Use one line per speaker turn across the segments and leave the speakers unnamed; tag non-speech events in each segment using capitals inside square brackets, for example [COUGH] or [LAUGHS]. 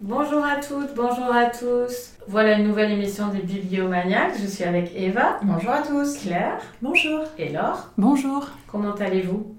Bonjour à toutes, bonjour à tous. Voilà une nouvelle émission des Bibliomaniacs. Je suis avec Eva.
Bonjour à tous.
Claire.
Bonjour.
Et Laure.
Bonjour.
Comment allez-vous?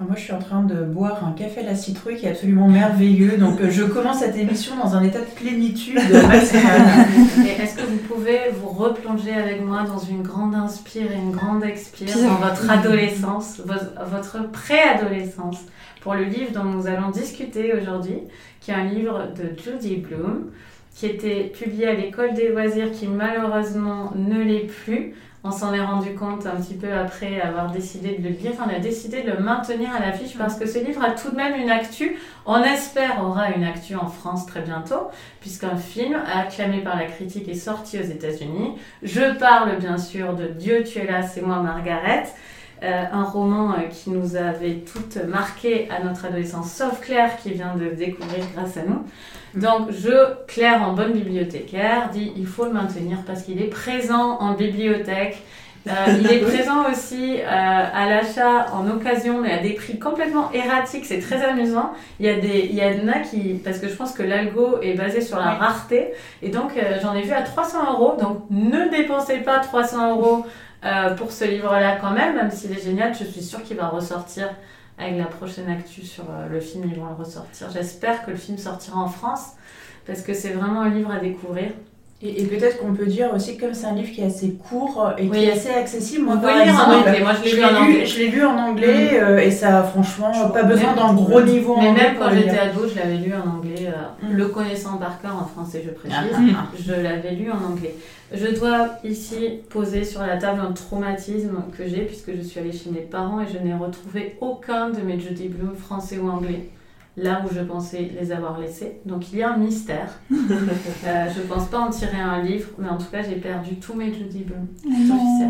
Moi, je suis en train de boire un café à la citrouille qui est absolument merveilleux. Donc, euh, je commence cette émission dans un état de plénitude [LAUGHS] maximale.
Et est-ce que vous pouvez vous replonger avec moi dans une grande inspire et une grande expire dans votre adolescence, votre préadolescence, pour le livre dont nous allons discuter aujourd'hui, qui est un livre de Judy Bloom, qui était publié à l'école des loisirs, qui malheureusement ne l'est plus. On s'en est rendu compte un petit peu après avoir décidé de le lire. Enfin, on a décidé de le maintenir à l'affiche parce que ce livre a tout de même une actu. On espère aura une actu en France très bientôt, puisqu'un film acclamé par la critique est sorti aux États-Unis. Je parle bien sûr de Dieu, tu es là, c'est moi, Margaret. Euh, un roman euh, qui nous avait toutes marquées à notre adolescence, sauf Claire qui vient de découvrir grâce à nous. [LAUGHS] Donc, je, Claire, en bonne bibliothécaire, dit il faut le maintenir parce qu'il est présent en bibliothèque. Euh, il est [LAUGHS] présent aussi euh, à l'achat en occasion, mais à des prix complètement erratiques. C'est très amusant. Il y a des, il y en a qui, parce que je pense que l'algo est basé sur la rareté, et donc euh, j'en ai vu à 300 euros. Donc, ne dépensez pas 300 euros pour ce livre-là quand même, même s'il est génial. Je suis sûre qu'il va ressortir avec la prochaine actu sur euh, le film, ils vont le ressortir. J'espère que le film sortira en France parce que c'est vraiment un livre à découvrir.
Et, peut-être qu'on peut dire aussi que comme c'est un livre qui est assez court et qui est assez accessible,
moi, par exemple, en anglais. Moi, je l'ai lu en anglais.
Je l'ai lu en anglais euh, et ça, franchement, pas besoin d'un gros niveau.
Mais même quand j'étais ado, je l'avais lu en anglais. Mm. Le connaissant par cœur en français, je précise. Ah. je l'avais lu en anglais. Je dois ici poser sur la table un traumatisme que j'ai puisque je suis allée chez mes parents et je n'ai retrouvé aucun de mes Judy Bloom français ou anglais là où je pensais les avoir laissés. Donc il y a un mystère. [LAUGHS] euh, je pense pas en tirer un livre, mais en tout cas j'ai perdu tous mes Judy Bloom.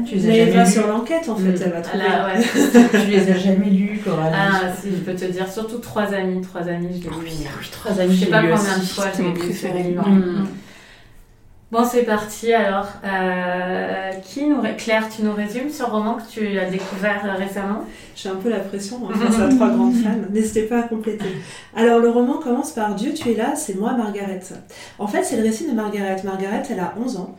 Tu les as sur l'enquête en fait, ça va trouver.
Là, ouais. [LAUGHS] tu les as jamais lus, Coralie.
Ah si, je peux te dire, surtout trois amis, trois amis, je
l'ai lu. Oui, trois amis.
Je sais pas combien de fois j'ai lu ce livre. Bon, c'est parti alors. Euh, qui nous... Claire, tu nous résumes ce roman que tu as découvert récemment?
J'ai un peu la pression hein, face à trois grandes [LAUGHS] fans. N'hésitez pas à compléter. Alors, le roman commence par Dieu, tu es là, c'est moi, Margaret. En fait, c'est le récit de Margaret. Margaret, elle a 11 ans.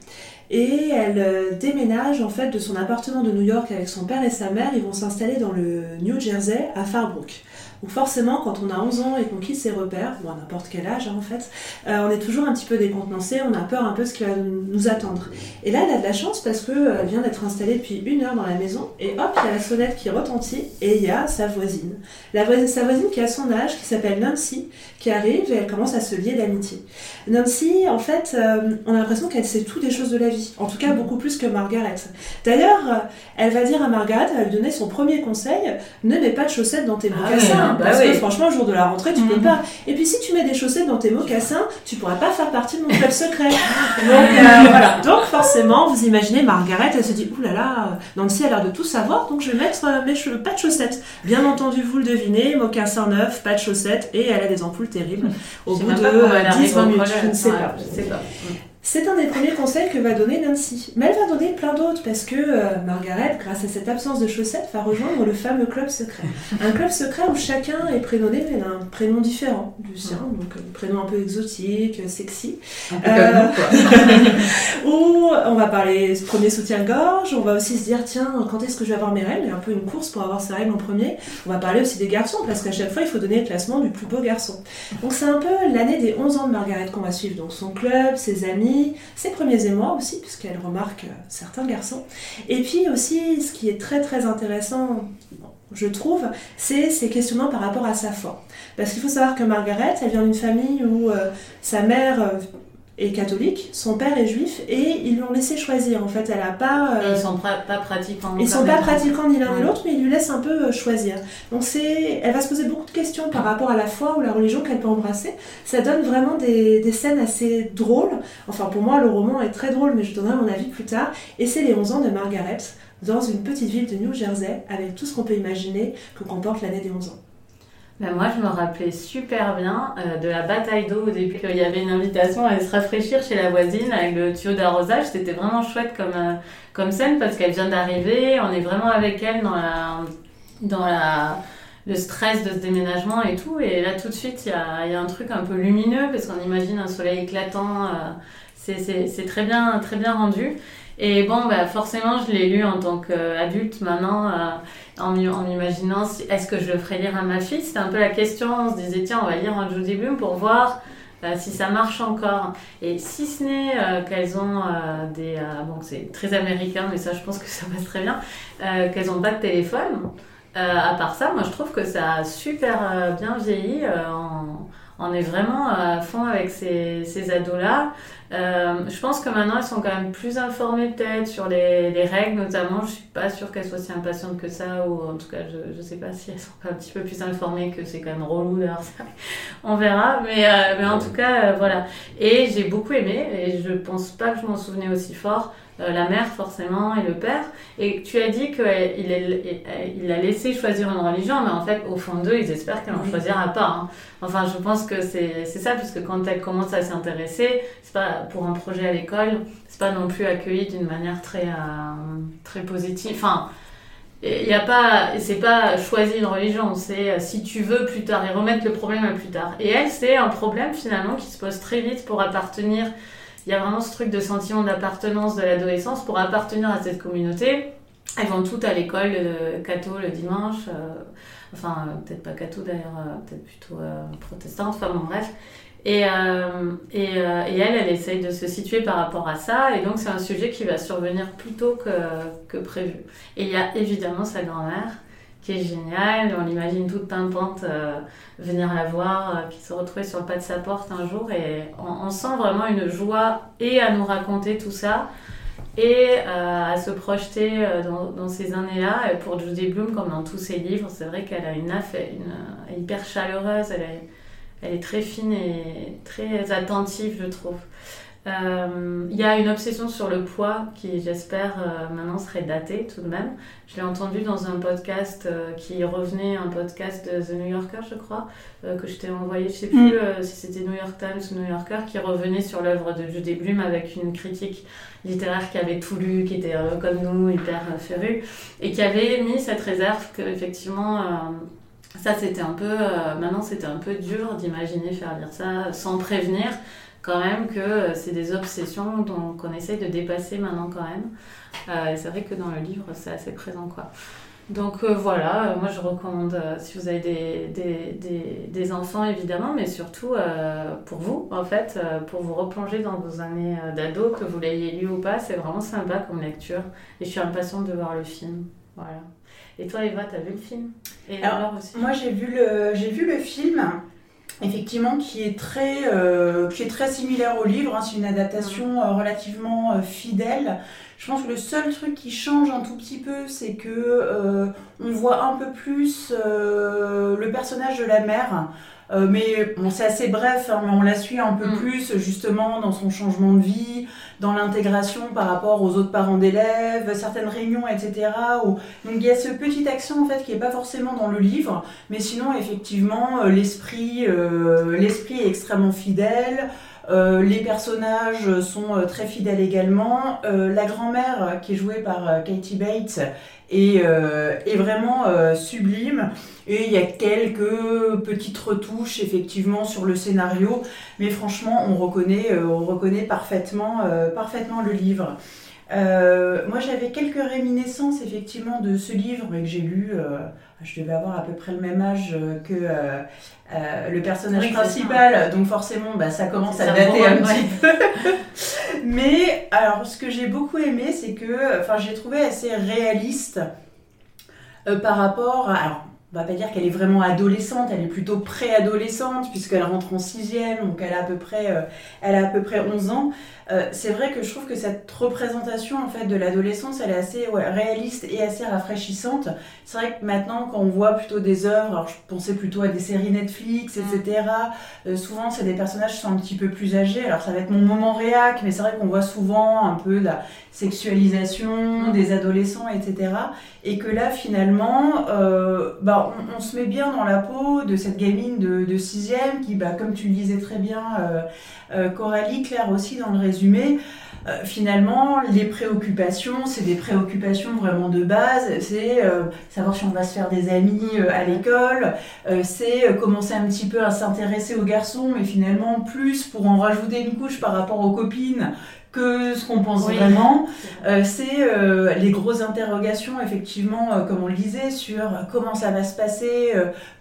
Et elle euh, déménage en fait de son appartement de New York avec son père et sa mère. Ils vont s'installer dans le New Jersey à Farbrook. Donc forcément, quand on a 11 ans et qu'on quitte ses repères, ou à n'importe quel âge hein, en fait, euh, on est toujours un petit peu décontenancé, on a peur un peu de ce qui va nous attendre. Et là, elle a de la chance parce qu'elle euh, vient d'être installée depuis une heure dans la maison, et hop, il y a la sonnette qui retentit, et il y a sa voisine. La voisine sa voisine qui a son âge, qui s'appelle Nancy, qui arrive et elle commence à se lier d'amitié. Nancy, en fait, euh, on a l'impression qu'elle sait tout des choses de la vie, en tout cas beaucoup plus que Margaret. D'ailleurs, elle va dire à Margaret, elle va lui donner son premier conseil, ne mets pas de chaussettes dans tes ah bah parce que franchement, le jour de la rentrée, tu peux mhm. pas. Et puis si tu mets des chaussettes dans tes mocassins, tu pourras pas faire partie de mon club secret. [LAUGHS] Donc, euh, voilà. Donc forcément, vous imaginez Margaret, elle se dit Ouh là là, Nancy a l'air de tout savoir, donc je vais mettre euh, mes cheveux, pas de chaussettes. Bien entendu, vous le devinez, mocassins neufs, pas de chaussettes, et elle a des ampoules terribles. Au bout de 10-20 minutes, je ne sais pas. Je sais pas. C'est un des premiers conseils que va donner Nancy. Mais elle va donner plein d'autres parce que euh, Margaret, grâce à cette absence de chaussettes, va rejoindre le fameux club secret. Un club secret où chacun est prénommé d'un prénom différent du sien, donc un prénom un peu exotique, sexy.
Un peu comme nous,
quoi. [LAUGHS] où on va parler premier soutien-gorge, on va aussi se dire, tiens, quand est-ce que je vais avoir mes règles? Il y a un peu une course pour avoir ses règles en premier. On va parler aussi des garçons, parce qu'à chaque fois, il faut donner le classement du plus beau garçon. Donc c'est un peu l'année des 11 ans de Margaret qu'on va suivre. Donc son club, ses amis, ses premiers émois aussi, puisqu'elle remarque euh, certains garçons. Et puis aussi, ce qui est très très intéressant, je trouve, c'est ses questionnements par rapport à sa foi. Parce qu'il faut savoir que Margaret, elle vient d'une famille où euh, sa mère euh, est catholique, son père est juif et ils l'ont laissé choisir. En fait, elle a pas.
Euh, ils sont pas pratiquants.
Ils sont pas pratiquants ni l'un ni l'autre, mais ils lui laissent un peu euh, choisir. Donc c'est, elle va se poser beaucoup de questions par rapport à la foi ou la religion qu'elle peut embrasser. Ça donne vraiment des, des, scènes assez drôles. Enfin, pour moi, le roman est très drôle, mais je donnerai mon avis plus tard. Et c'est les 11 ans de Margaret dans une petite ville de New Jersey avec tout ce qu'on peut imaginer que comporte l'année des 11 ans.
Ben moi, je me rappelais super bien euh, de la bataille d'eau au début. Il y avait une invitation à aller se rafraîchir chez la voisine avec le tuyau d'arrosage. C'était vraiment chouette comme, euh, comme scène parce qu'elle vient d'arriver. On est vraiment avec elle dans la, dans la, le stress de ce déménagement et tout. Et là, tout de suite, il y a, y a, un truc un peu lumineux parce qu'on imagine un soleil éclatant. c'est très bien, très bien rendu. Et bon, bah, forcément, je l'ai lu en tant qu'adulte maintenant, euh, en m'imaginant est-ce que je le ferais lire à ma fille? C'était un peu la question. On se disait, tiens, on va lire un Judy Bloom pour voir euh, si ça marche encore. Et si ce n'est euh, qu'elles ont des. bon, c'est très américain, mais ça, je pense que ça passe très bien. qu'elles n'ont pas de téléphone. à part ça, moi, je trouve que ça a super bien vieilli. On, on, est vraiment à fond avec ces, ces ados-là. Euh, je pense que maintenant, elles sont quand même plus informées peut-être sur les, les, règles, notamment. Je suis pas sûre qu'elles soient si impatientes que ça, ou en tout cas, je, je sais pas [LAUGHS] si elles sont un petit peu plus informées que c'est quand même relou ça. On verra, mais, euh, mais en tout cas, euh, voilà. Et j'ai beaucoup aimé, et je pense pas que je m'en souvenais aussi fort. Euh, la mère forcément et le père. Et tu as dit qu'il il a laissé choisir une religion, mais en fait, au fond d'eux, ils espèrent qu'elle n'en choisira pas. Hein. Enfin, je pense que c'est ça, puisque quand elle commence à s'intéresser, c'est pas pour un projet à l'école, c'est pas non plus accueilli d'une manière très, euh, très positive. Enfin, il n'y a pas, c'est pas choisir une religion, c'est euh, si tu veux plus tard et remettre le problème à plus tard. Et elle, c'est un problème finalement qui se pose très vite pour appartenir il y a vraiment ce truc de sentiment d'appartenance de l'adolescence pour appartenir à cette communauté. Elles vont toutes à l'école le catho le dimanche, euh, enfin euh, peut-être pas catho d'ailleurs, euh, peut-être plutôt protestante, enfin bon bref. Et, et, et, elle, elle essaye de se situer par rapport à ça, et donc c'est un sujet qui va survenir plus tôt que, que prévu. Et il y a évidemment sa grand-mère, qui est géniale. On l'imagine toute pimpante euh, venir la voir, euh, qui se retrouvait sur le pas de sa porte un jour. Et on, sent vraiment une joie et à nous raconter tout ça et euh, à se projeter dans, dans ces années-là. Et pour Judy Bloom, comme dans tous ses livres, c'est vrai qu'elle a une âme une, hyper chaleureuse. Elle est très fine et très attentive, je trouve. Euh, il y a une obsession sur le poids qui, j'espère, euh, maintenant serait datée tout de même. Je l'ai entendu dans un podcast euh, qui revenait, un podcast de The New Yorker, je crois, que je t'ai envoyé, je sais plus mm. si c'était New York Times ou New Yorker, qui revenait sur l'œuvre de Judy Blume avec une critique littéraire qui avait tout lu, qui était comme nous, hyper férue, et qui avait mis cette réserve qu'effectivement, ça c'était un peu, maintenant c'était un peu dur d'imaginer faire lire ça sans prévenir quand même que euh, c'est des obsessions qu'on essaye de dépasser maintenant quand même. Euh, c'est vrai que dans le livre, c'est assez présent quoi. Donc euh, voilà, moi je recommande, si vous avez des, des, des, des, enfants évidemment, mais surtout pour vous en fait, pour vous replonger dans vos années d'ado, que vous l'ayez lu ou pas, c'est vraiment sympa comme lecture. Et je suis impatiente de voir le film. Voilà. Et toi Eva, t'as vu le film?
Et alors, aussi? Moi j'ai vu, le, vu le film effectivement qui est très euh, qui est très similaire au livre hein. c'est une adaptation euh, relativement euh, fidèle je pense que le seul truc qui change un tout petit peu c'est que on voit un peu plus le personnage de la mère euh, mais bon, c'est assez bref, hein, mais on la suit un peu mm. plus justement dans son changement de vie, dans l'intégration par rapport aux autres parents d'élèves, certaines réunions, etc. Donc il y a ce petit accent en fait qui est pas forcément dans le livre, mais sinon effectivement euh, l'esprit, euh, l'esprit est extrêmement fidèle. Euh, les personnages sont très fidèles également. La grand-mère, qui est jouée par Katie Bates, est, est vraiment sublime. Et il y a quelques petites retouches effectivement sur le scénario, mais franchement, on reconnaît, on reconnaît parfaitement, parfaitement le livre. Euh, moi, j'avais quelques réminiscences effectivement de ce livre que j'ai lu. Euh, je devais avoir à peu près le même âge euh, que le personnage principal, donc forcément, bah, ça commence à dater un petit peu. [LAUGHS] Mais alors, ce que j'ai beaucoup aimé, c'est que, enfin, j'ai trouvé assez réaliste par rapport à on va pas dire qu'elle est vraiment adolescente, elle est plutôt préadolescente puisqu'elle rentre en sixième, donc elle a à peu près, euh, elle a à peu près 11 ans. Euh, c'est vrai que je trouve que cette représentation en fait de l'adolescence, elle est assez réaliste et assez rafraîchissante. C'est vrai que maintenant, quand on voit plutôt des œuvres, alors je pensais plutôt à des séries Netflix, etc. Mm. Euh, souvent, c'est des personnages qui sont un petit peu plus âgés. Alors ça va être mon moment réac, mais c'est vrai qu'on voit souvent un peu la sexualisation des adolescents, etc. Et que là, finalement, bah, on, se met bien dans la peau de cette gamine de, de sixième qui, bah, comme tu le disais très bien, euh, euh, Coralie, Claire aussi dans le résumé, euh, finalement, les préoccupations, c'est des préoccupations vraiment de base. C'est euh, savoir si on va se faire des amis euh, à l'école, c'est commencer un petit peu à s'intéresser aux garçons, mais finalement plus pour en rajouter une couche par rapport aux copines que ce qu'on pense vraiment. [LAUGHS] Euh, c'est euh, les grosses interrogations, effectivement, euh, comme on le disait, sur comment ça va se passer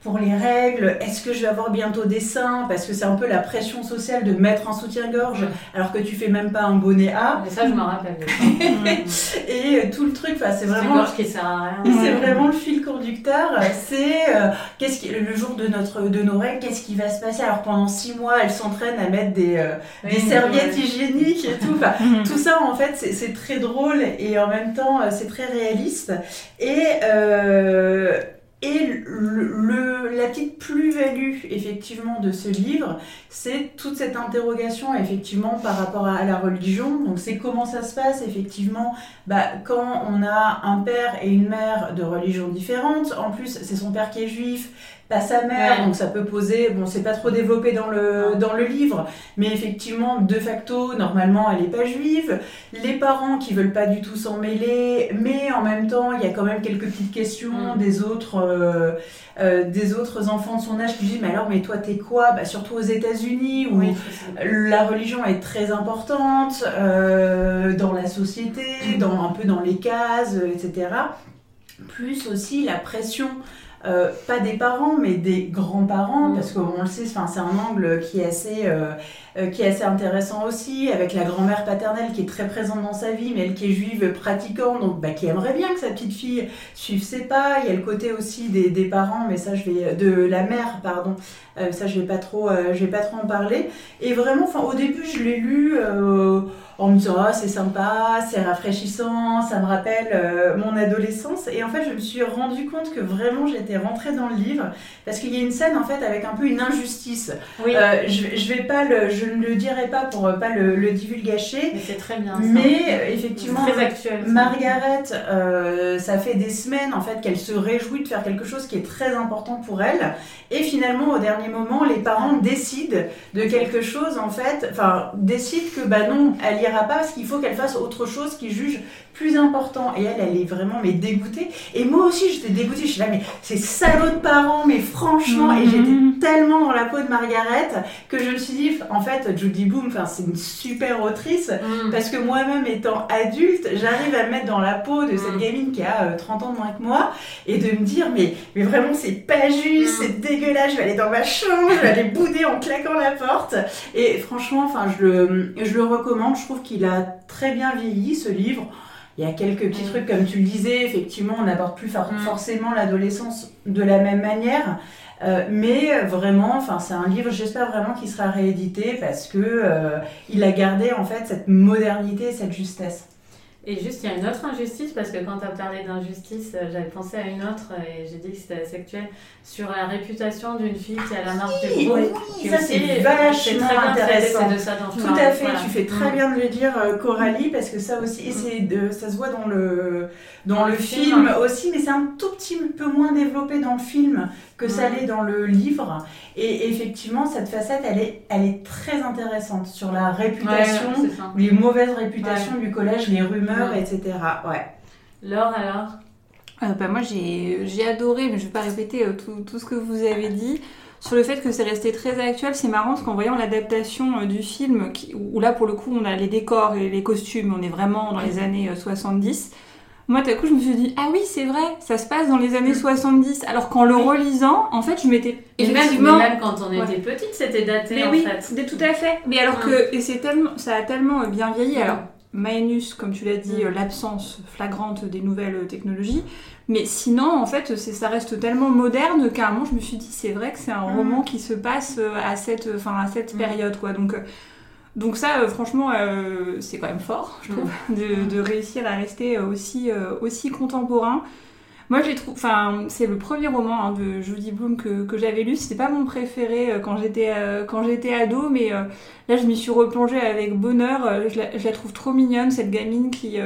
pour les règles. Est-ce que je vais avoir bientôt des seins? Parce que c'est un peu la pression sociale de mettre un soutien-gorge alors que tu fais même pas un bonnet
A. Mais ça, je me rappelle. [LAUGHS]
et tout le truc, c'est vraiment.
qui sert à rien. [LAUGHS]
C'est vraiment le fil conducteur. C'est qu'est-ce qui, le jour de, notre, de nos règles, qu'est-ce qui va se passer? Alors pendant six mois, elle s'entraîne à mettre des, des serviettes hygiéniques et tout. Mhm. tout ça, en fait, c'est très drôle et en même temps, euh, c'est très réaliste. Et, euh, et le, la petite plus-value, effectivement, de ce livre, c'est toute cette interrogation, effectivement, par rapport à, la religion. Donc, c'est comment ça se passe, effectivement, bah, quand on a un père et une mère de religion différentes. En plus, c'est son père qui est juif pas sa mère, donc ça peut poser, bon c'est pas trop développé dans le, dans le livre, mais effectivement de facto normalement elle est pas juive, les parents qui veulent pas du tout s'en mêler, mais en même temps il y a quand même quelques petites questions mm. des autres euh, euh, des autres enfants de son âge qui disent mais alors mais toi t'es quoi? Bah, surtout aux États-Unis où la religion est très importante euh, dans la société, dans un peu dans les cases, etc. Plus aussi la pression euh, pas des parents, mais des grands-parents, mm. parce qu'on le sait, c'est un angle qui est, assez, euh, euh, qui est assez intéressant aussi, avec la grand-mère paternelle qui est très présente dans sa vie, mais elle qui est juive pratiquante, donc bah, qui aimerait bien que sa petite fille suive ses pas. Il y a le côté aussi des, des parents, mais ça je vais de la mère, pardon. ça je vais pas trop, je vais pas trop en parler. Et vraiment, enfin au début je l'ai lu en me disant oh, c'est sympa, c'est rafraîchissant, ça me rappelle euh, mon adolescence. Et en fait, je me suis rendu compte que vraiment j'étais rentrée dans le livre parce qu'il y a une scène en fait avec un peu une injustice. Oui. Euh, je, je, vais pas le, je ne le dirai pas pour pas le, le divulgacher.
Mais c'est très bien.
Mais euh, effectivement,
très actuel.
Margaret, ça fait des semaines en fait qu'elle se réjouit de faire quelque chose qui est très important pour elle. Et finalement, au dernier moment, les parents décident de quelque chose en fait, enfin décident que bah non, elle pas parce qu'il faut qu'elle fasse autre chose qu'ils jugent plus important. Et elle, elle est vraiment mais dégoûtée. Et moi aussi, j'étais dégoûtée. Je suis là, mais c'est salaud de parents, mais franchement. Et j'étais mhm. tellement dans la peau de Margaret que je me suis dit, en fait, Judy Boom, c'est une super autrice mhm. parce que moi-même, étant adulte, j'arrive à me mettre dans la peau de cette mhm. gamine qui a 30 euh, ans de moins que moi et de me dire, mais, mais vraiment, c'est pas juste, c'est dégueulasse. Je vais aller dans ma chambre, je vais aller bouder en claquant la porte. Et franchement, enfin, je le, je le recommande. Je trouve qu'il a très bien vieilli ce livre. Il y a quelques petits trucs, comme tu le disais, effectivement, on n'aborde plus mm. forcément l'adolescence de la même manière. Euh, mais vraiment, enfin, c'est un livre, j'espère vraiment qu'il sera réédité parce que euh, il a gardé en fait cette modernité, cette justesse.
Et juste, il y a une autre injustice, parce que quand tu as parlé d'injustice, euh, j'avais pensé à une autre, et j'ai dit que c'était actuel, sur la réputation d'une fille qui a la marque du groupe.
Oui, ça c'est vachement intéressant. De ça Tout à fait, tu fais très mm. bien de le dire, euh, Coralie, parce que ça aussi, et de, ça se voit dans le, dans, le, film, aussi, mais c'est un tout petit peu moins développé dans le film que ça l'est dans le livre. Et effectivement, cette facette, elle est, elle est très intéressante sur la réputation, les mauvaises réputations du collège, les rumeurs, etc. Ouais.
Laure, alors?
Euh, bah, Moi, j'ai adoré, mais je ne vais pas répéter euh, tout, tout, ce que vous avez dit. Sur le fait que c'est resté très actuel, c'est marrant parce qu'en voyant l'adaptation euh, du film, où là pour le coup on a les décors et les costumes, on est vraiment dans les années 70, moi, tout à coup, je me suis dit, ah oui, c'est vrai, ça se passe dans les années 70. Alors qu'en le relisant, en fait, je m'étais.
Et même, même quand on était petite, c'était daté,
mais
en
oui, fait. tout à fait. Mais alors que. Et c'est tellement, ça a tellement bien vieilli. Alors, Maenus, comme tu l'as dit, l'absence flagrante des nouvelles technologies. Mais sinon, en fait, ça reste tellement moderne qu'à un moment, je me suis dit, c'est vrai que c'est un roman qui se passe à cette, enfin, à cette période, quoi. Donc. Donc ça, euh, franchement, euh, c'est quand même fort, je trouve, de, réussir à rester euh, aussi, aussi contemporain. Moi, j'ai trouvé, enfin, c'est le premier roman hein, de Judy Bloom que, que j'avais lu. C'était pas mon préféré quand j'étais quand j'étais ado, mais là, je m'y suis replongée avec bonheur. Je la, trouve trop mignonne cette gamine qui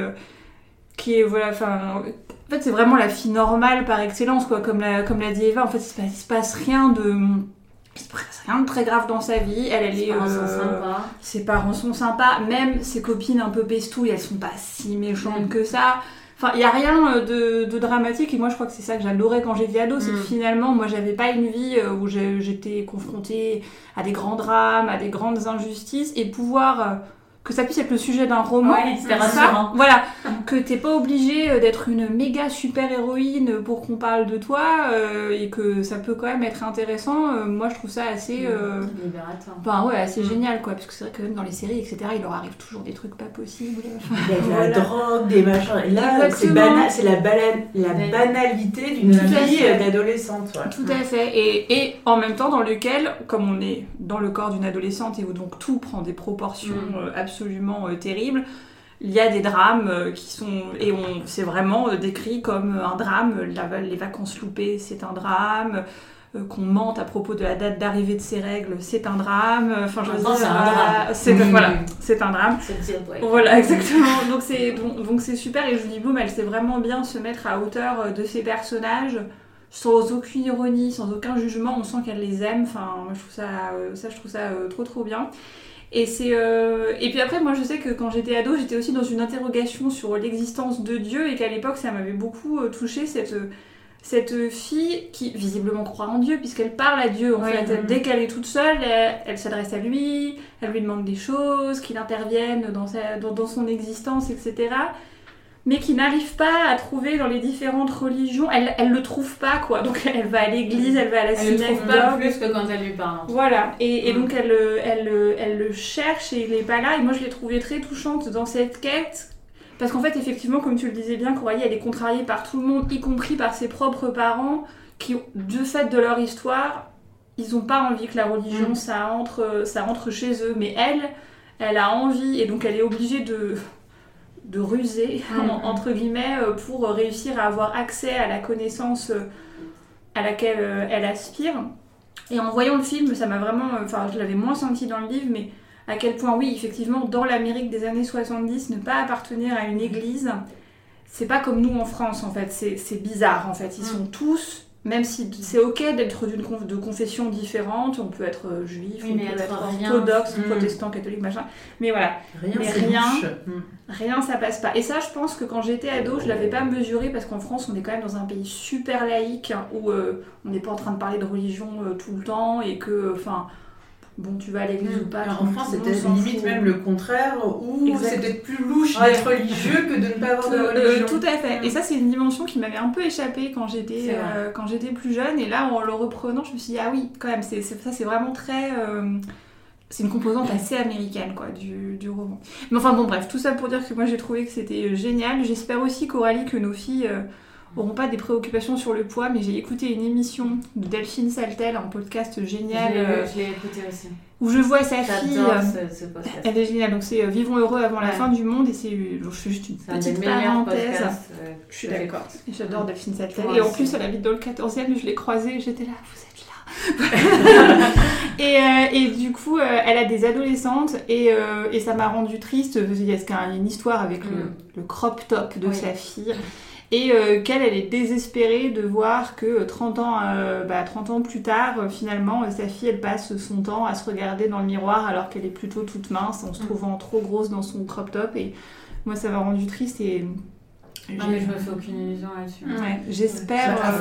qui est voilà, enfin, en fait, c'est vraiment la fille normale par excellence, quoi. Comme l'a comme l'a dit Eva, en fait, il se passe, il se passe rien de il se passe rien de très grave dans sa vie. Elle, elle
Ses
est.
parents sont
euh,
sympas.
ses parents sont sympas, même ses copines un peu pestouilles, elles sont pas si méchantes que ça. Enfin, il y a rien euh, de, de dramatique et moi je crois que c'est ça que j'adorais quand j'étais ado, c'est que
Mm.
finalement moi j'avais pas une vie euh, où j'étais confrontée à des grands drames, à des grandes injustices et pouvoir euh, que ça puisse être le sujet d'un roman.
Ouais,
ça. Voilà, que t'es pas obligé euh, d'être une méga super héroïne pour qu'on parle de toi euh, et que ça peut quand même être intéressant. euh, moi je trouve ça assez. euh,
Libérateur.
Enfin ouais, c'est
Mm.
génial quoi, parce que c'est vrai que même dans les séries, etc., il leur arrive toujours des trucs pas possibles.
Avec
Voilà.
la drogue, des machins. Et là, c'est
Exactement.
banal, c'est la, bala- la
Ouais.
banalité d'une vie d'adolescente. ouais.
Tout à fait. Et, et en même temps, dans lequel, comme on est dans le corps d'une adolescente et où donc tout prend des proportions
Mm.
Euh, absolument terribles, il y a des drames euh, qui sont. Et on c'est vraiment euh, décrit comme un drame. La- les vacances loupées, c'est un drame. qu'on mente à propos de la date d'arrivée de ses règles, c'est un drame. Enfin, je veux dire,
c'est un drame.
c'est-
Mm.
voilà, c'est un drame.
Dire, ouais.
Voilà, exactement. Donc c'est donc donc c'est super et Julie Bloom, elle sait vraiment bien se mettre à hauteur de ses personnages sans aucune ironie, sans aucun jugement. On sent qu'elle les aime. Enfin, moi je trouve ça, euh, ça je trouve ça euh, trop trop bien. Et c'est euh, et puis après moi je sais que quand j'étais ado j'étais aussi dans une interrogation sur l'existence de Dieu et qu'à l'époque ça m'avait beaucoup euh, touché cette cette fille qui visiblement croit en Dieu puisqu'elle parle à Dieu en
Oui,
fait dès qu'elle est toute seule elle, elle s'adresse à lui elle lui demande des choses qu'il intervienne dans, sa, dans, dans son existence etc mais qui n'arrive pas à trouver dans les différentes religions elle, elle le trouve pas quoi donc [LAUGHS] elle va à l'église elle va à la
Elle le trouve pas
synagogue
plus que quand elle lui parle.
voilà, et, et
Mm.
donc elle, elle, elle le cherche et il est pas là. Et moi je l'ai trouvée très touchante dans cette quête. Parce qu'en fait, effectivement, comme tu le disais bien, Coralie, elle est contrariée par tout le monde, y compris par ses propres parents, qui, du fait de leur histoire, ils ont pas envie que la religion,
Mm.
ça, entre, ça entre chez eux. Mais elle, elle a envie, et donc elle est obligée de, de ruser, [LAUGHS] en- entre guillemets, euh, pour réussir à avoir accès à la connaissance euh, à laquelle euh, elle aspire. Et en voyant le film, ça m'a vraiment. Enfin, je l'avais moins senti dans le livre, mais à quel point, oui, effectivement, dans l'Amérique des années 70, ne pas appartenir à une église, c'est pas comme nous en France, en fait. C'est c'est bizarre, en fait. Ils
Mm.
sont tous. Même si c'est ok d'être d'une conf- de confession différente, on peut être euh, juif,
Oui,
on peut
être
orthodoxe,
Mm.
protestant, catholique, machin. Mais voilà,
Rien,
Mais.
Mm.
Rien, ça passe pas. Et ça, je pense que quand j'étais ado, je l'avais pas mesuré parce qu'en France, on est quand même dans un pays super laïque hein, où euh, on n'est pas en train de parler de religion euh, tout le temps et que, enfin, bon, tu vas à l'église ou pas.
Alors, en France, c'était limite même le contraire, où c'était plus louche
Ouais.
d'être religieux que de ne pas avoir de
Euh,
religion.
tout à fait. Et ça, c'est une dimension qui m'avait un peu échappé quand j'étais euh, quand j'étais plus jeune. Et là, en le reprenant, je me suis dit ah oui, quand même, c'est ça, c'est vraiment très. euh, c'est une composante assez américaine quoi du, du roman. Mais enfin bon bref, tout ça pour dire que moi j'ai trouvé que c'était génial. J'espère aussi Coralie que nos filles euh, auront pas des préoccupations sur le poids, mais j'ai écouté une émission de Delphine Saltel, un podcast
Je
génial
l'ai
euh,
je l'ai écouté aussi.
où je vois sa fille. Euh,
ce, ce podcast.
elle est géniale, donc c'est euh, Vivons heureux avant la fin du monde et c'est euh, je fais juste une petite parenthèse.
podcasts. euh,
Je suis d'accord. J'adore Delphine Saltel.
Moi
Et en plus, elle habite dans le 14e, je l'ai croisée et j'étais là, vous êtes là. [LAUGHS] et, euh, et du coup, euh, elle a des adolescentes et, euh, et ça m'a rendu triste il y a une histoire avec le,
Mm.
le crop top de
Oui.
sa fille. Et euh, qu'elle, elle est désespérée de voir que 30 ans, euh, bah, 30 ans plus tard, euh, finalement, euh, sa fille, elle passe son temps à se regarder dans le miroir alors qu'elle est plutôt toute mince en se
Mm.
trouvant trop grosse dans son crop top. Et moi, ça m'a rendu triste et
Non, mais je me fais aucune illusion là-dessus.
Ouais, j'espère.
À,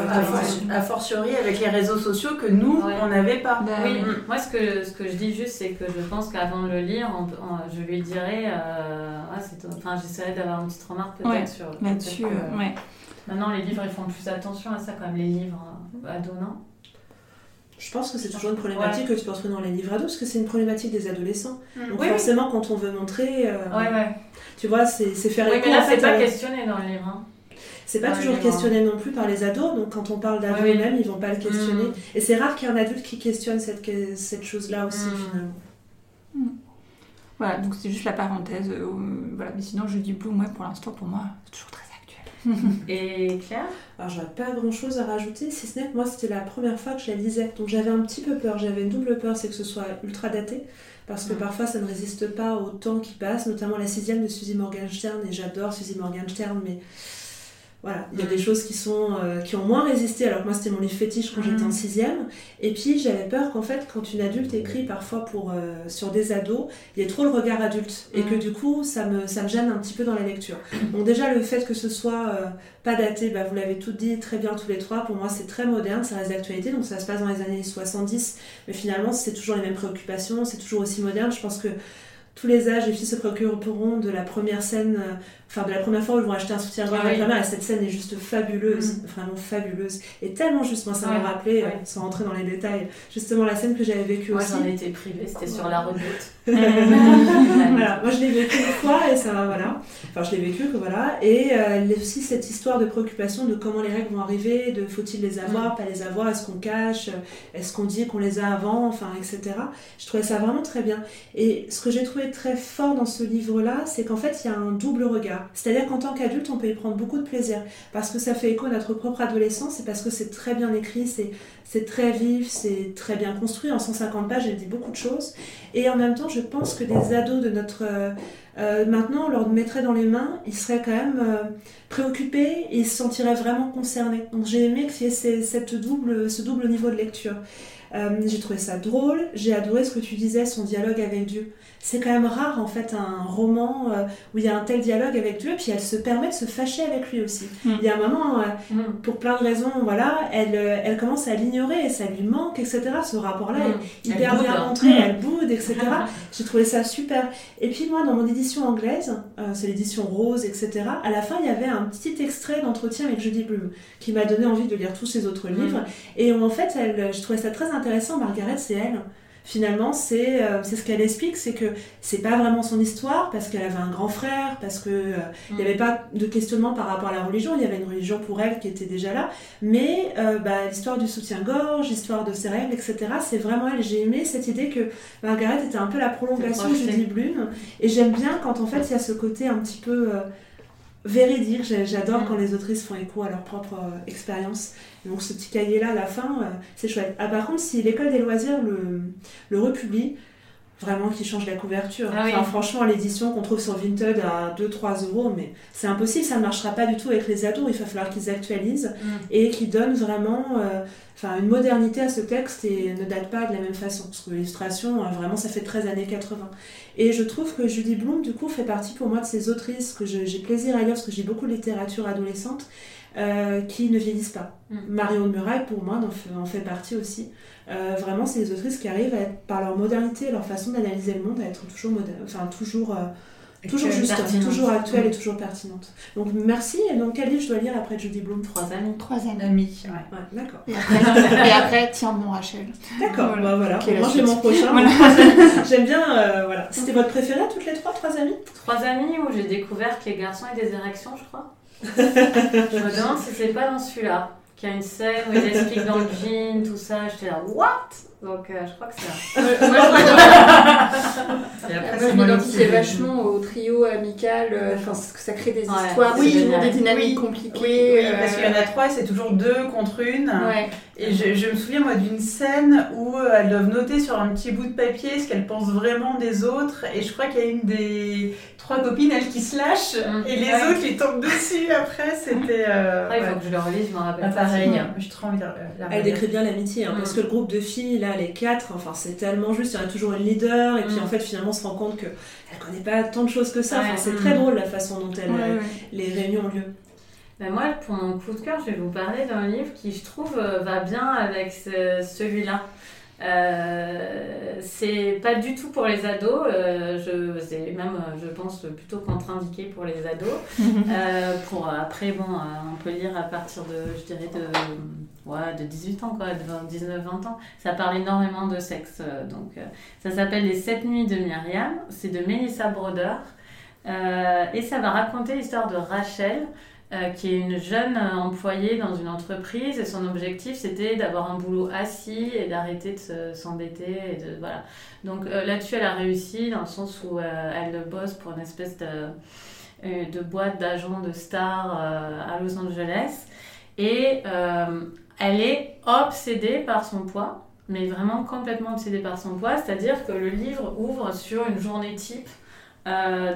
euh,
fortiori avec les réseaux sociaux que nous,
Ouais.
on n'avait pas.
bah,
Oui, moi ce que, ce que je dis juste, c'est que je pense qu'avant de le lire, on peut- on- je lui dirais. euh, ah, c'est- enfin, j'essaierai d'avoir une petite remarque peut-être
Ouais,
sur.
Là-dessus,
peut-être que-
euh, ouais.
Maintenant, les livres, ils font plus attention à ça, quand même, les livres euh, non
Je pense que c'est toujours une problématique que tu peux retrouver dans les livres ados, parce que c'est une problématique des adolescents. Donc
Oui, oui.
forcément, quand on veut montrer, euh,
Ouais, ouais.
tu vois, c'est c'est faire
Oui,
écho,
mais là, c'est pas questionné dans le livre. hein.
C'est pas
les
toujours
livres,
questionné non plus par les ados, donc quand on parle d'ados
Oui, oui.
même, ils vont pas le questionner.
Mm.
Et c'est rare qu'il y ait un adulte qui questionne cette, cette chose-là aussi,
Mm.
finalement.
Voilà, donc c'est juste la parenthèse. euh, voilà. Mais sinon, je dis Bloom, ouais, pour l'instant, pour moi, c'est toujours très. [LAUGHS]
Et Claire
Alors j'aurais pas grand-chose à rajouter, si ce n'est que moi c'était la première fois que je la lisais. Donc j'avais un petit peu peur, j'avais une double peur, c'est que ce soit ultra daté, parce que parfois ça ne résiste pas au temps qui passe, notamment la sixième de Suzy Morgenstern, et j'adore Suzy Morgenstern, mais Voilà, il y a des choses qui sont euh, qui ont moins résisté. Alors que moi, c'était mon livre fétiche quand j'étais en sixième. Et puis, j'avais peur qu'en fait, quand une adulte écrit parfois pour euh, sur des ados, il y ait trop le regard adulte et que du coup, ça me ça me gêne un petit peu dans la lecture. Donc déjà, le fait que ce soit euh, pas daté, bah, vous l'avez tout dit très bien tous les trois. Pour moi, c'est très moderne, ça reste d'actualité. Donc ça se passe dans les années 70, mais finalement, c'est toujours les mêmes préoccupations, c'est toujours aussi moderne. Je pense que tous les âges, les filles se préoccuperont de la première scène enfin de la première fois où ils vont acheter un soutien-gorge avec la mère, cette scène est juste fabuleuse, mm. vraiment fabuleuse, et tellement juste, moi ça m'a rappelé, euh, sans rentrer dans les détails, justement la scène que j'avais vécue aussi.
Moi j'en étais privée, c'était sur la route. [LAUGHS]
voilà, moi je l'ai vécu une fois et ça, voilà, enfin je l'ai vécu que voilà, et euh, aussi cette histoire de préoccupation de comment les règles vont arriver, de faut-il les avoir, mm. pas les avoir, est-ce qu'on cache, est-ce qu'on dit qu'on les a avant, enfin etc. Je trouvais ça vraiment très bien. Et ce que j'ai trouvé très fort dans ce livre-là, c'est qu'en fait il y a un double regard. C'est-à-dire qu'en tant qu'adulte, on peut y prendre beaucoup de plaisir parce que ça fait écho à notre propre adolescence et parce que c'est très bien écrit, c'est très vif, c'est très bien construit. En 150 pages, elle dit beaucoup de choses. Et en même temps, je pense que des ados de notre... Euh, euh, maintenant, on leur mettrait dans les mains, ils seraient quand même euh, préoccupés ils se sentiraient vraiment concernés. Donc j'ai aimé qu'il y ait cette double, ce double niveau de lecture. J'ai trouvé ça drôle, j'ai adoré ce que tu disais, son dialogue avec Dieu c'est quand même rare en fait un roman euh, où il y a un tel dialogue avec Dieu, puis elle se permet de se fâcher avec lui aussi. Mm. Il y a un moment, euh, mm. pour plein de raisons, voilà, elle, euh, elle commence à l'ignorer, et ça lui manque, etc. Ce rapport-là mm. est hyper bien montré, elle boude, etc. [LAUGHS] J'ai trouvé ça super. Et puis moi, dans mon édition anglaise, c'est l'édition rose, etc. À la fin, il y avait un petit extrait d'entretien avec Judy Bloom qui m'a donné envie de lire tous ses autres livres. Et en fait, elle, je trouvais ça très intéressant. Margaret, c'est elle finalement, euh, c'est ce qu'elle explique, c'est que c'est pas vraiment son histoire, parce qu'elle avait un grand frère, parce qu'il euh, il n'y avait mm. pas de questionnement par rapport à la religion, il y avait une religion pour elle qui était déjà là, mais euh, bah, l'histoire du soutien-gorge, l'histoire de ses règles, etc., c'est vraiment elle. J'ai aimé cette idée que Margaret était un peu la prolongation de Judy Blume, et j'aime bien quand en fait il y a ce côté un petit peu véridique. J'adore quand les autrices font écho à leur propre euh, expérience. Donc ce petit cahier-là, à la fin, euh, c'est chouette. Ah, par contre, si l'école des loisirs le, le republie, vraiment qui change la couverture. Ah enfin, franchement, l'édition qu'on trouve sur Vinted à 2-3 euros, mais c'est impossible, ça ne marchera pas du tout avec les ados. Il va falloir qu'ils actualisent mm. et qu'ils donnent vraiment euh, une modernité à ce texte et ne date pas de la même façon. Parce que l'illustration, euh, vraiment, ça fait 13 années 80. Et je trouve que Judy Bloom, du coup, fait partie pour moi de ces autrices que j'ai plaisir à lire parce que j'ai beaucoup de littérature adolescente. Euh, qui ne vieillissent pas. Mm. Marion de Muraille, pour moi, en fait, partie aussi. Euh, vraiment, c'est des autrices qui arrivent, à être, par leur modernité, leur façon d'analyser le monde, à être toujours, moderne, enfin, toujours, euh, toujours juste, toujours actuelle et mm. toujours pertinente. Donc merci. Et donc, quel livre je dois lire après Judy Bloom
Trois amis.
Trois amis.
Ouais. d'accord.
Et après, [LAUGHS] et après, tiens bon Rachel.
D'accord. Voilà. Bah, voilà. moi, j'ai mon prochain. J'aime bien. voilà. C'était votre préféré toutes les trois, trois amis?
Trois amis où j'ai découvert que les garçons aient des érections, je crois je me demande si c'est pas dans celui-là qu'il y a une scène où il explique dans le jean, tout ça. J'étais là, what? Donc euh, je crois que c'est là. [LAUGHS] moi,
je m'identifie vachement au trio amical, euh, enfin, ça crée des histoires, oui, des dynamiques compliquées.
Oui, parce qu'il y en a trois et c'est toujours deux contre une. Et je, je, me souviens, moi, d'une scène où euh, elles doivent noter sur un petit bout de papier ce qu'elles pensent vraiment des autres. Et je crois qu'il y a une des trois copines, elles qui se lâchent, mm. et les autres qui tombent dessus après. C'était.
Euh, il faut que je le relise, je m'en rappelle.
Ah, pareil, j'ai trop envie de la
Elle décrit bien l'amitié, hein, parce mm. que le groupe de filles, là, les quatre, enfin, c'est tellement juste, il y en a toujours une leader, et puis mm. en fait, finalement, on se rend compte qu'elle connaît pas tant de choses que ça. Enfin, c'est très drôle la façon dont elle, euh, les réunions ont lieu.
Ben moi, pour mon coup de cœur, je vais vous parler d'un livre qui, je trouve, euh, va bien avec celui-là. Euh, c'est pas du tout pour les ados, euh, je, c'est même, je pense, plutôt contre-indiqué pour les ados. [LAUGHS] euh, pour, après, bon, euh, on peut lire à partir de, je dirais, de, ouais, de 18 ans, quoi, de 19-20 ans. Ça parle énormément de sexe. donc, ça s'appelle Les 7 nuits de Myriam, c'est de Melissa Broder. et ça va raconter l'histoire de Rachel, euh, qui est une jeune euh, employée dans une entreprise et son objectif c'était d'avoir un boulot assis et d'arrêter de s'embêter et de voilà. Donc euh, là-dessus elle a réussi dans le sens où elle bosse pour une espèce de, de boîte d'agents de stars à Los Angeles. Et elle est obsédée par son poids mais vraiment complètement obsédée par son poids. C'est-à-dire que le livre ouvre sur une journée type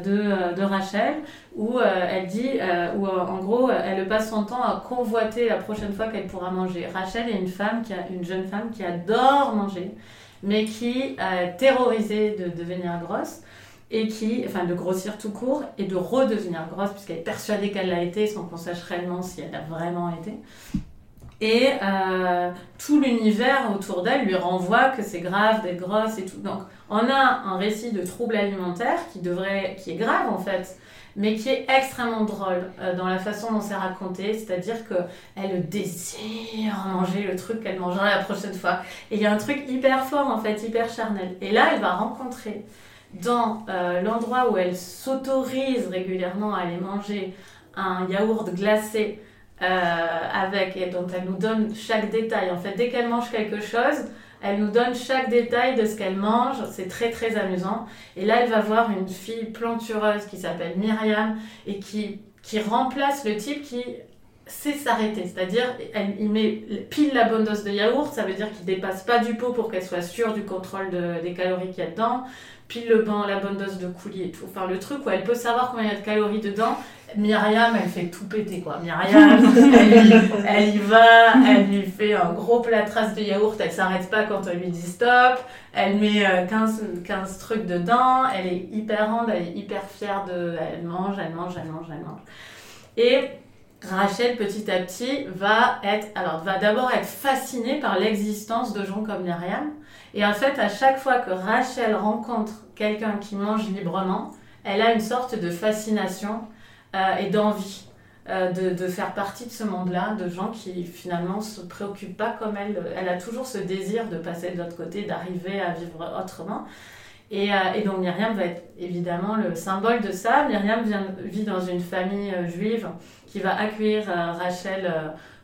de, de, Rachel où elle dit, où en gros, elle passe son temps à convoiter la prochaine fois qu'elle pourra manger. Rachel est une femme, qui a, une jeune femme qui adore manger, mais qui est terrorisée de devenir grosse et qui, enfin de grossir tout court et de redevenir grosse puisqu'elle est persuadée qu'elle l'a été sans qu'on sache réellement si elle l'a vraiment été. Et euh, tout l'univers autour d'elle lui renvoie que c'est grave d'être grosse et tout. Donc on a un récit de trouble alimentaire qui, devrait, qui est grave en fait, mais qui est extrêmement drôle euh, dans la façon dont c'est raconté, c'est-à-dire qu'elle désire manger le truc qu'elle mangera la prochaine fois. Et il y a un truc hyper fort en fait, hyper charnel. Et là, elle va rencontrer dans euh, l'endroit où elle s'autorise régulièrement à aller manger un yaourt glacé avec et dont elle nous donne chaque détail. En fait, dès qu'elle mange quelque chose, elle nous donne chaque détail de ce qu'elle mange. C'est très très amusant. Et là, elle va voir une fille plantureuse qui s'appelle Myriam et qui, qui remplace le type qui sait s'arrêter. C'est-à-dire, il met pile la bonne dose de yaourt. Ça veut dire qu'il dépasse pas du pot pour qu'elle soit sûre du contrôle des calories qu'il y a dedans pile le bain, la bonne dose de coulis et tout. Enfin, le truc où elle peut savoir combien il y a de calories dedans. Myriam, elle fait tout péter, quoi. Myriam, [LAUGHS] elle, y, va, elle lui fait un gros plâtrasse de yaourt, elle s'arrête pas quand on lui dit stop, elle met 15, euh, 15 trucs dedans, elle est hyper ronde, elle est hyper fière de... Elle mange, elle mange, elle mange, elle mange. Et Rachel, petit à petit, va être... Alors, va d'abord être fascinée par l'existence de gens comme Myriam, et en fait, à chaque fois que Rachel rencontre quelqu'un qui mange librement, elle a une sorte de fascination euh, et d'envie euh, de, de, faire partie de ce monde-là, de gens qui finalement se préoccupent pas comme elle. Elle a toujours ce désir de passer de l'autre côté, d'arriver à vivre autrement. Et, euh, et, donc Myriam va être évidemment le symbole de ça. Myriam vient, vit dans une famille juive qui va accueillir Rachel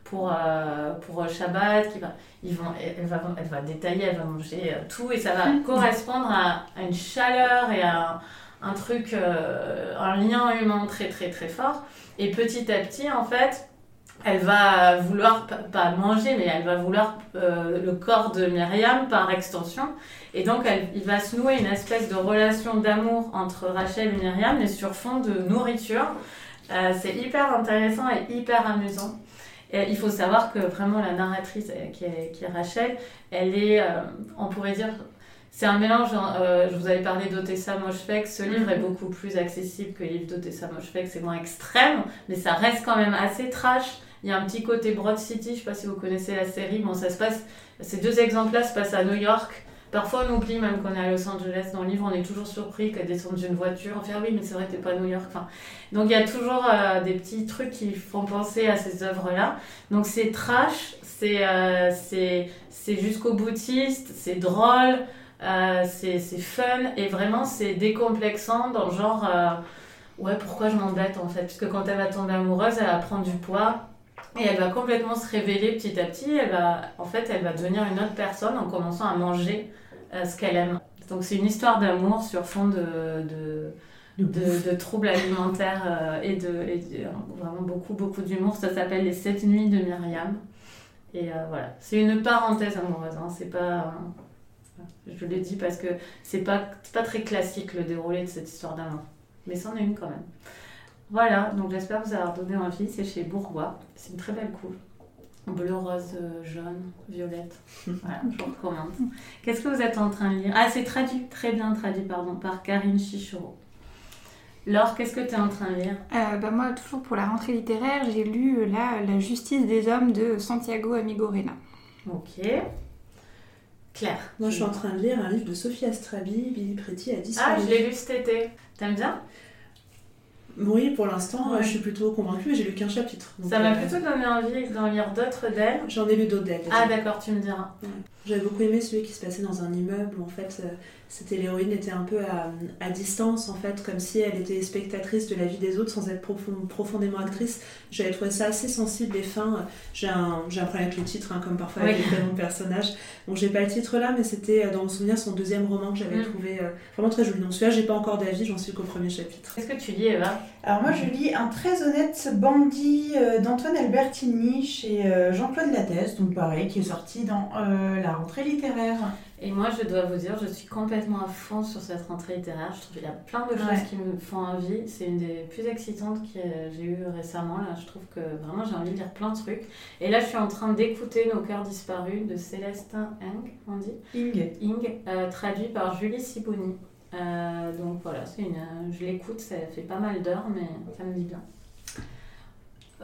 pour, euh, pour Shabbat, qui va, ils vont, elle, va, elle va détailler, elle va manger euh, tout et ça va [LAUGHS] correspondre à, une chaleur et à un, truc, euh, un lien humain très très très fort. Et petit à petit, en fait, elle va vouloir, pas manger, mais elle va vouloir le corps de Myriam par extension. Et donc, elle, il va se nouer une espèce de relation d'amour entre Rachel et Myriam, mais sur fond de nourriture. c'est hyper intéressant et hyper amusant il faut savoir que vraiment la narratrice euh, qui est, qui est Rachel, elle est, euh, on pourrait dire, c'est un mélange. Hein, euh, je vous avais parlé d'Otessa Moshfegh. Ce livre est beaucoup plus accessible que le livre d'Otessa Moshfegh. C'est moins extrême, mais ça reste quand même assez trash. Il y a un petit côté Broad City. Je ne sais pas si vous connaissez la série. Bon, ça se passe. Ces deux exemples-là se passent à New York. Parfois, on oublie même qu'on est à Los Angeles. Dans le livre, on est toujours surpris qu'elle descende d'une voiture. On fait ah oui, mais c'est vrai, t'es pas à New York. Donc, il y a toujours euh, des petits trucs qui font penser à ces œuvres-là. Donc, c'est trash, c'est euh, jusqu'au boutiste, c'est drôle, euh, c'est fun et vraiment, c'est décomplexant dans le genre euh, ouais, pourquoi je m'embête en fait? Puisque quand elle va tomber amoureuse, elle va prendre du poids. Et elle va complètement se révéler petit à petit. Elle va, en fait, elle va devenir une autre personne en commençant à manger euh, ce qu'elle aime. Donc c'est une histoire d'amour sur fond de, de, de, troubles alimentaires euh, et, de, vraiment beaucoup, beaucoup d'humour. Ça s'appelle Les Sept Nuits de Myriam. Et euh, voilà, c'est une parenthèse amoureuse. Hein. C'est pas, je l'ai dit parce que c'est pas, pas très classique le déroulé de cette histoire d'amour. Mais c'en est une quand même. Voilà, donc j'espère vous avoir donné envie. C'est chez Bourgois. C'est une très belle couve. Bleu, rose, euh, jaune, violette. Voilà, [LAUGHS] je vous recommande. Qu'est-ce que vous êtes en train de lire? Ah, c'est traduit, très bien traduit, pardon, par Karine Chichoro. Laure, qu'est-ce que tu es en train de lire?
Euh, bah Moi, toujours pour la rentrée littéraire, j'ai lu euh, là La justice des hommes de Santiago Amigorena.
Ok. Claire.
Moi, je suis en train de lire un livre de Sophie Astrabi, Billy Pretty a disparu.
Ah, je l'ai lu cet été. T'aimes bien?
Oui, pour l'instant, je suis plutôt convaincue, j'ai lu qu'un chapitre.
ça m'a euh, plutôt donné envie d'en lire d'autres d'elle.
J'en ai lu d'autres d'elle.
Ah d'accord, tu me diras.
J'avais beaucoup aimé celui qui se passait dans un immeuble où en fait euh, c'était l'héroïne était un peu à, à, distance en fait, comme si elle était spectatrice de la vie des autres sans être profondément actrice. J'avais trouvé ça assez sensible et fin. J'ai un, un, problème avec le titre, hein, comme parfois avec les prénoms de personnages. Bon, j'ai pas le titre là, mais c'était euh, dans mon souvenir son deuxième roman que j'avais mm. trouvé vraiment très joli. Donc celui-là, j'ai pas encore d'avis, j'en suis qu'au premier chapitre.
Qu'est-ce que tu lis Eva?
Alors moi je lis Un très honnête bandit euh, d'Antoine Albertini chez euh, Jean-Claude Lattès, donc pareil, qui est sorti dans euh, la rentrée littéraire.
Et moi, je dois vous dire, je suis complètement à fond sur cette rentrée littéraire. Je trouve qu'il y a plein de choses
Ouais.
qui me font envie. C'est une des plus excitantes que j'ai eues récemment. Là, je trouve que vraiment j'ai envie de lire plein de trucs. Et là, je suis en train d'écouter Nos cœurs disparus de Célestin Ing, on dit
Ing.
Ing, euh, traduit par Julie Siboni. Euh, donc voilà, c'est une, euh, je l'écoute, ça fait pas mal d'heures, mais ça me dit bien.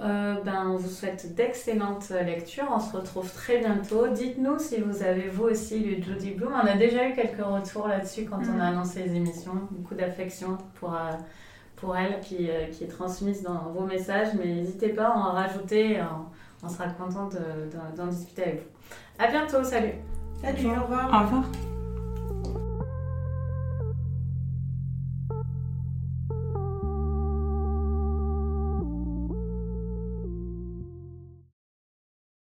Euh, ben, on vous souhaite d'excellentes lectures. On se retrouve très bientôt. Dites-nous si vous avez vous aussi lu Judy Bloom. On a déjà eu quelques retours là-dessus quand on a annoncé les émissions. Beaucoup d'affection pour, euh, pour elle qui, euh, qui est transmise dans vos messages. Mais n'hésitez pas à en rajouter. On, on sera content de- de- d'en discuter avec vous. À bientôt. Salut.
Salut, au revoir.
Au revoir.